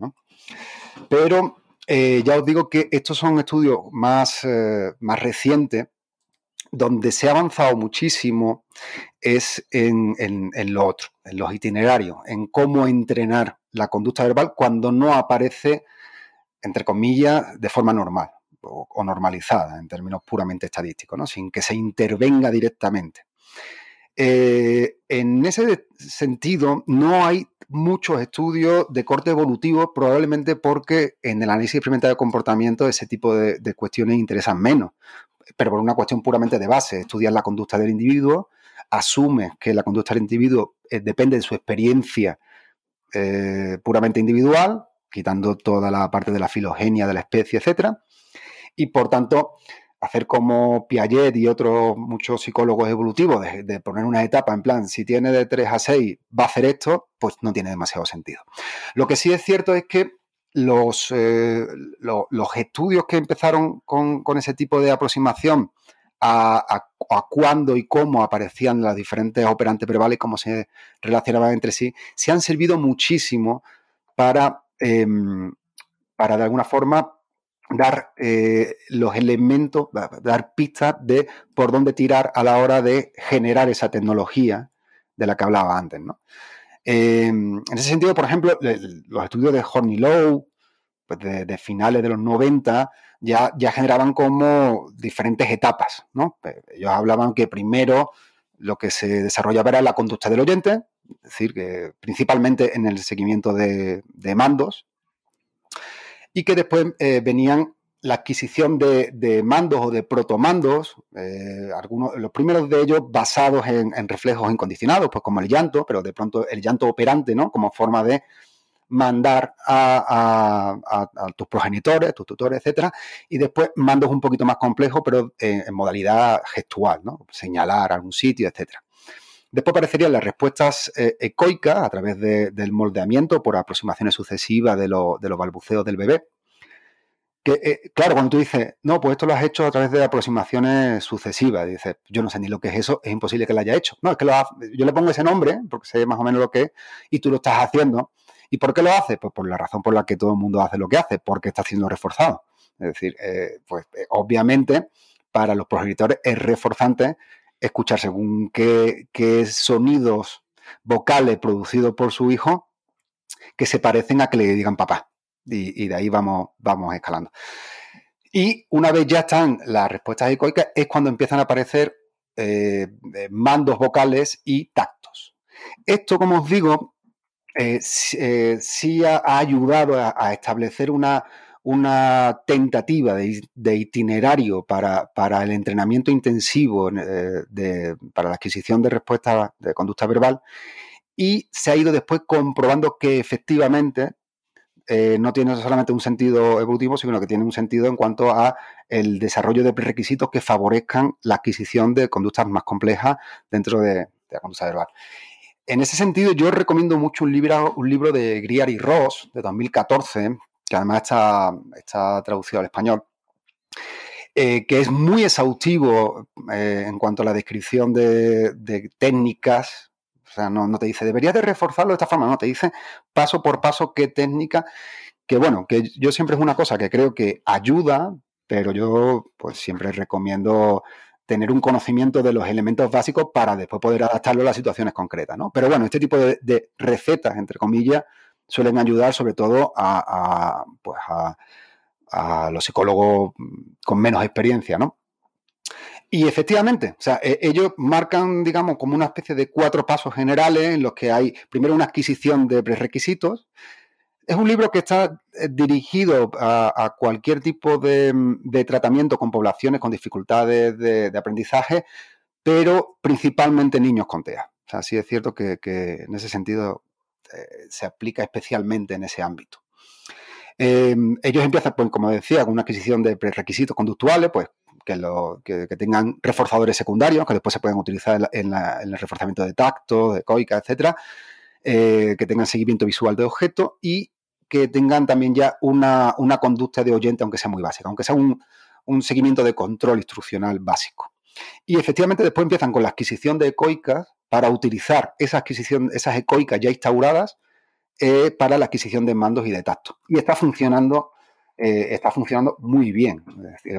Pero eh, ya os digo que estos son estudios más, más recientes donde se ha avanzado muchísimo es en, lo otro, en los itinerarios, en cómo entrenar la conducta verbal cuando no aparece, entre comillas, de forma normal o, normalizada en términos puramente estadísticos, ¿no? sin que se intervenga directamente. Eh, en ese sentido, no hay muchos estudios de corte evolutivo, probablemente porque en el análisis experimental de comportamiento ese tipo de, de cuestiones interesan menos, pero por una cuestión puramente de base, estudiar la conducta del individuo, asume que la conducta del individuo eh, depende de su experiencia eh, puramente individual, quitando toda la parte de la filogenia de la especie, etcétera, y por tanto hacer como Piaget y otros muchos psicólogos evolutivos de, poner una etapa en plan, si tiene de 3 a 6 va a hacer esto, pues no tiene demasiado sentido. Lo que sí es cierto es que los, eh, los estudios que empezaron con, ese tipo de aproximación a, cuándo y cómo aparecían las diferentes operantes verbales, cómo se relacionaban entre sí, se han servido muchísimo para, em, para de alguna forma dar eh, los elementos, dar pistas de por dónde tirar a la hora de generar esa tecnología de la que hablaba antes. ¿no? Em, en ese sentido, por ejemplo, los estudios de Horny Low, pues de, finales de los 90, ya, generaban como diferentes etapas. ¿no? Ellos hablaban que primero lo que se desarrollaba era la conducta del oyente, es decir, que principalmente en el seguimiento de, mandos, y que después eh, venían la adquisición de, mandos o de protomandos, eh, algunos, los primeros de ellos basados en, reflejos incondicionados, pues como el llanto, pero de pronto el llanto operante, ¿no? Como forma de mandar a, tus progenitores, tus tutores, etcétera, y después mandos un poquito más complejos, pero en, modalidad gestual, ¿no? Señalar algún sitio, etcétera. Después aparecerían las respuestas eh, ecoicas a través del moldeamiento por aproximaciones sucesivas de, de los balbuceos del bebé, que, eh, claro, cuando tú dices, no, pues esto lo has hecho a través de aproximaciones sucesivas, dices, yo no sé ni lo que es eso, es imposible que lo haya hecho. No, es que lo yo le pongo ese nombre, porque sé más o menos lo que es, y tú lo estás haciendo. ¿Y por qué lo hace? Pues por la razón por la que todo el mundo hace lo que hace, porque está siendo reforzado. Es decir, eh, pues eh, obviamente para los progenitores es reforzante escuchar según qué, qué sonidos vocales producidos por su hijo que se parecen a que le digan papá y, de ahí vamos, vamos escalando. Y una vez ya están las respuestas ecoicas, es cuando empiezan a aparecer eh, eh, mandos vocales y tactos. Esto, como os digo, eh, sí ha, ayudado a, establecer una, una tentativa de, itinerario para, el entrenamiento intensivo para la adquisición de respuestas de conducta verbal y se ha ido después comprobando que efectivamente eh, no tiene solamente un sentido evolutivo, sino que tiene un sentido en cuanto a el desarrollo de prerequisitos que favorezcan la adquisición de conductas más complejas dentro de, la conducta verbal. En ese sentido, yo recomiendo mucho un libro, un libro de Griar y Ross, de 2014, que además está, está traducido al español, eh, que es muy exhaustivo eh, en cuanto a la descripción de, técnicas. O sea, no, te dice, deberías de reforzarlo de esta forma, no, te dice paso por paso qué técnica, que bueno, que yo siempre es una cosa que creo que ayuda, pero yo pues siempre recomiendo tener un conocimiento de los elementos básicos para después poder adaptarlo a las situaciones concretas, ¿no? Pero bueno, este tipo de, recetas, entre comillas, suelen ayudar sobre todo a, pues a los psicólogos con menos experiencia, ¿no? Y efectivamente, o sea, e, ellos marcan, digamos, como una especie de cuatro pasos generales en los que hay primero una adquisición de prerequisitos. Es un libro que está eh, dirigido a, cualquier tipo de, tratamiento con poblaciones con dificultades de, aprendizaje, pero principalmente niños con TEA. O sea, sí es cierto que, en ese sentido eh, se aplica especialmente en ese ámbito. Em, ellos empiezan, pues, como decía, con una adquisición de requisitos conductuales, pues que, tengan reforzadores secundarios que después se pueden utilizar en, el reforzamiento de tacto, de coica, etcétera, eh, que tengan seguimiento visual de objetos y que tengan también ya una, conducta de oyente, aunque sea muy básica, aunque sea un, un, seguimiento de control instruccional básico. Y efectivamente después empiezan con la adquisición de ecoicas para utilizar esa adquisición, esas ecoicas ya instauradas eh, para la adquisición de mandos y de tacto. Y está funcionando, eh, está funcionando muy bien.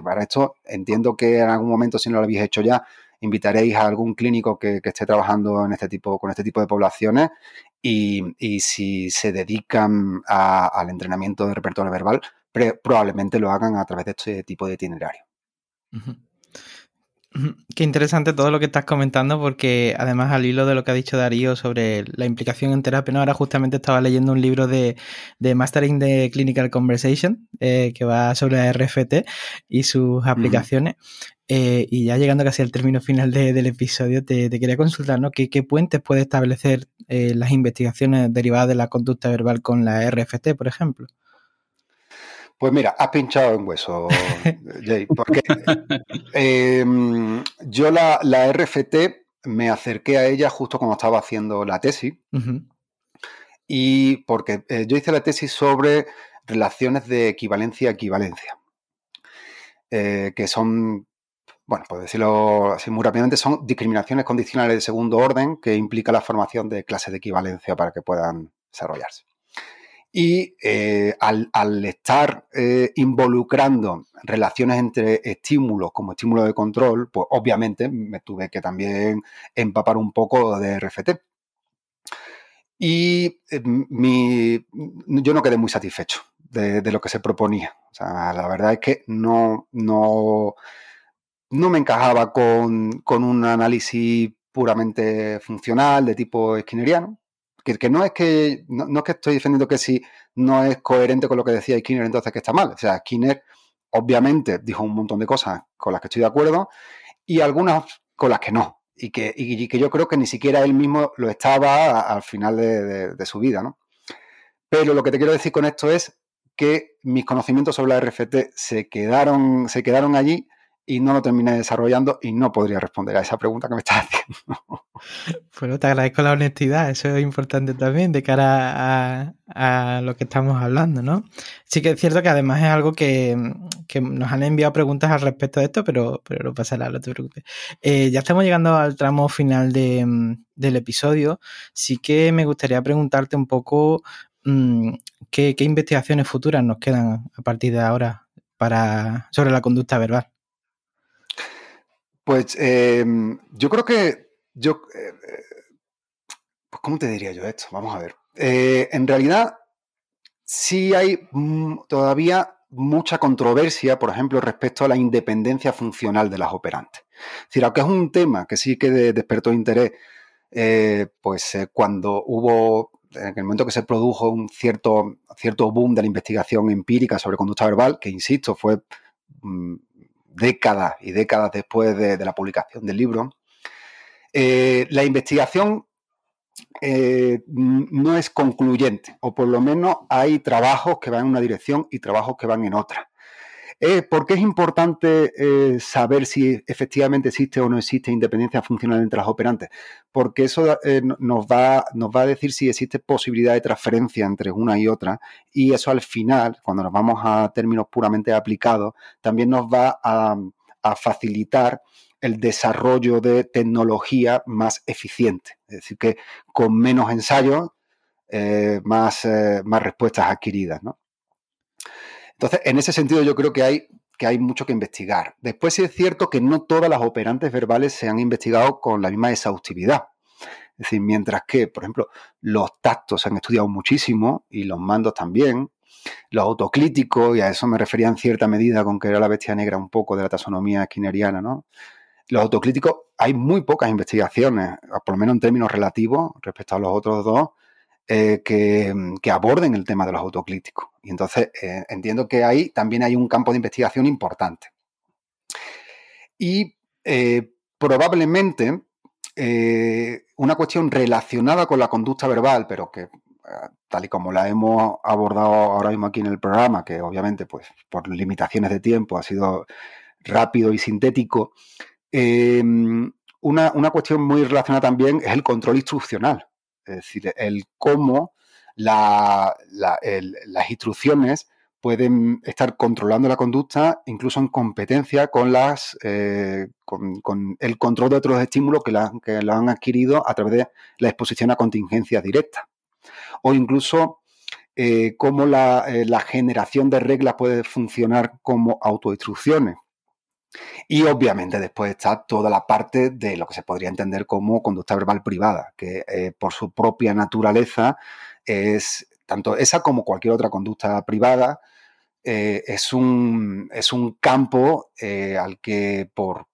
para esto entiendo que en algún momento, si no lo habéis hecho ya, invitaréis a algún clínico que, esté trabajando en este tipo, con este tipo de poblaciones y, si se dedican al entrenamiento de repertorio verbal, probablemente lo hagan a través de este tipo de itinerario. Qué interesante todo lo que estás comentando, porque además al hilo de lo que ha dicho Darío sobre la implicación en terapia, ¿no? ahora justamente estaba leyendo un libro de, Mastering de Clinical Conversation, eh, que va sobre la RFT y sus aplicaciones. Eh, y ya llegando casi al término final del episodio, te, quería consultar, ¿no? ¿Qué, puentes puede establecer eh, las investigaciones derivadas de la conducta verbal con la RFT, por ejemplo? Pues mira, has pinchado en hueso, Jay, porque em, yo la, RFT me acerqué a ella justo cuando estaba haciendo la tesis. Y porque eh, yo hice la tesis sobre relaciones de equivalencia-equivalencia, eh, que son, bueno, por decirlo así muy rápidamente, son discriminaciones condicionales de segundo orden que implica la formación de clases de equivalencia para que puedan desarrollarse. Y eh, al, estar eh, involucrando relaciones entre estímulos como estímulo de control, pues obviamente me tuve que también empapar un poco de RFT. Y eh, yo no quedé muy satisfecho de, lo que se proponía. O sea, la verdad es que no, no, no me encajaba con, con un análisis puramente funcional de tipo skinneriano, que, no es que no, es que estoy defendiendo que si no es coherente con lo que decía Skinner, entonces que está mal. O sea, Skinner obviamente dijo un montón de cosas con las que estoy de acuerdo y algunas con las que no. Y que, que yo creo que ni siquiera él mismo lo estaba al final de, su vida, ¿no? Pero lo que te quiero decir con esto es que mis conocimientos sobre la RFT se quedaron, se quedaron allí y no lo terminé desarrollando y no podría responder a esa pregunta que me estás haciendo. Bueno, te agradezco la honestidad, eso es importante también de cara a, lo que estamos hablando, ¿no? Sí que es cierto que además es algo que, nos han enviado preguntas al respecto de esto, pero, pero no pasará, no te preocupes. Eh, ya estamos llegando al tramo final del episodio, sí que me gustaría preguntarte un poco mm, qué, qué investigaciones futuras nos quedan a partir de ahora para, sobre la conducta verbal. Pues em, yo creo que yo, pues ¿cómo te diría yo esto? Vamos a ver. Eh, en realidad, sí hay mm, todavía mucha controversia, por ejemplo, respecto a la independencia funcional de las operantes. Es decir, aunque es un tema que sí que despertó interés, pues cuando hubo, en el momento que se produjo un cierto, cierto boom de la investigación empírica sobre conducta verbal, que insisto, fue mm, décadas y décadas después de, la publicación del libro, eh, la investigación eh, no es concluyente, o por lo menos hay trabajos que van en una dirección y trabajos que van en otra. Eh, ¿Por qué es importante eh, saber si efectivamente existe o no existe independencia funcional entre las operantes? Porque eso eh, nos, va, a decir si existe posibilidad de transferencia entre una y otra y eso al final, cuando nos vamos a términos puramente aplicados, también nos va a, facilitar el desarrollo de tecnología más eficiente. Es decir, que con menos ensayos, más, más respuestas adquiridas. ¿no? Entonces, en ese sentido yo creo que hay, que hay mucho que investigar. Después sí es cierto que no todas las operantes verbales se han investigado con la misma exhaustividad. Es decir, mientras que, por ejemplo, los tactos se han estudiado muchísimo y los mandos también, los autoclíticos, y a eso me refería en cierta medida con que era la bestia negra un poco de la taxonomía skinneriana, ¿no? Los autoclíticos, hay muy pocas investigaciones, por lo menos en términos relativos, respecto a los otros dos, eh, que, aborden el tema de los autocríticos. Y entonces eh, entiendo que ahí también hay un campo de investigación importante. Y eh, probablemente una cuestión relacionada con la conducta verbal, pero que tal y como la hemos abordado ahora mismo aquí en el programa, que obviamente pues por limitaciones de tiempo ha sido rápido y sintético, una, una, cuestión muy relacionada también es el control instruccional. Es decir, el cómo las instrucciones pueden estar controlando la conducta, incluso en competencia con, las, eh, con, el control de otros estímulos que la, han adquirido a través de la exposición a contingencias directas. O incluso eh, cómo la, eh, la, generación de reglas puede funcionar como autoinstrucciones. Y obviamente después está toda la parte de lo que se podría entender como conducta verbal privada, que eh, por su propia naturaleza es tanto esa como cualquier otra conducta privada, eh, es, un, es, un, campo eh, al que por,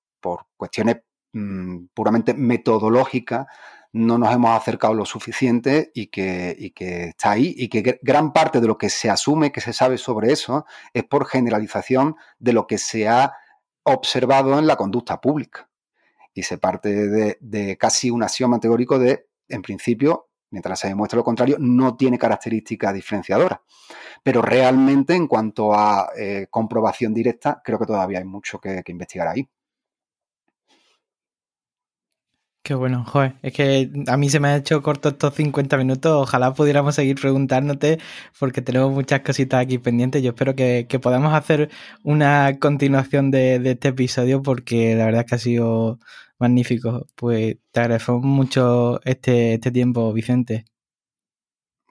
cuestiones mm, puramente metodológicas no nos hemos acercado lo suficiente y que, y que, está ahí y que gran parte de lo que se asume que se sabe sobre eso es por generalización de lo que se ha observado en la conducta pública. Y se parte de, casi un axioma teórico de, en principio, mientras se demuestra lo contrario, no tiene características diferenciadoras. Pero realmente, en cuanto a eh, comprobación directa, creo que todavía hay mucho que investigar ahí. Bueno, joder, es que a mí se me ha hecho corto estos 50 minutos, ojalá pudiéramos seguir preguntándote porque tenemos muchas cositas aquí pendientes, yo espero que, podamos hacer una continuación de, este episodio porque la verdad es que ha sido magnífico, pues te agradezco mucho este, este tiempo, Vicente.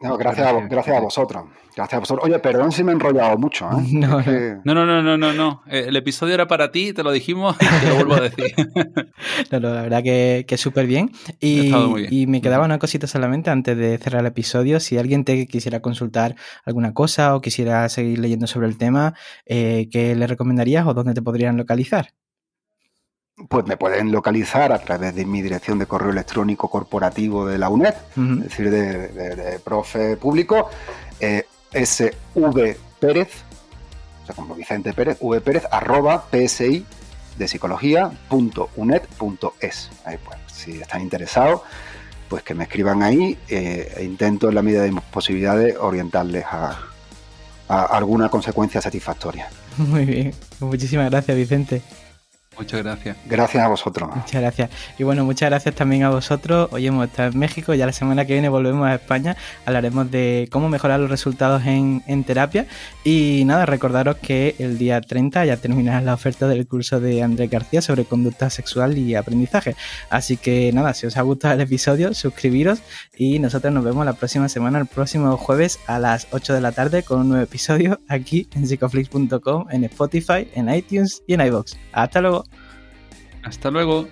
No, gracias, a, gracias a vosotros. Gracias a vosotros. Oye, perdón si me he enrollado mucho. ¿eh? No, no, no, no, no, no, eh, El episodio era para ti, te lo dijimos y te lo vuelvo a decir. no, no, la verdad que, que súper bien. Y, y, me quedaba una cosita solamente antes de cerrar el episodio. Si alguien te quisiera consultar alguna cosa o quisiera seguir leyendo sobre el tema, eh, ¿qué le recomendarías o dónde te podrían localizar? Pues me pueden localizar a través de mi dirección de correo electrónico corporativo de la UNED, es decir, de, profe público, eh, SV Pérez, o sea, como Vicente Pérez, V Pérez, arroba psi de psicología.uned.es. Ahí pues, si están interesados, pues que me escriban ahí eh, e intento en la medida de mis posibilidades orientarles a alguna consecuencia satisfactoria. Muy bien, muchísimas gracias Vicente. Muchas gracias. Gracias a vosotros. Muchas gracias. Y bueno, muchas gracias también a vosotros. Hoy hemos estado en México, ya la semana que viene volvemos a España. Hablaremos de cómo mejorar los resultados en, terapia. Y nada, recordaros que el día 30 ya terminará la oferta del curso de Andrés García sobre conducta sexual y aprendizaje. Así que nada, si os ha gustado el episodio, suscribiros y nosotros nos vemos la próxima semana, el próximo jueves a las 8 de la tarde con un nuevo episodio aquí en psicoflix.com, en Spotify, en iTunes y en iVoox. Hasta luego. Hasta luego.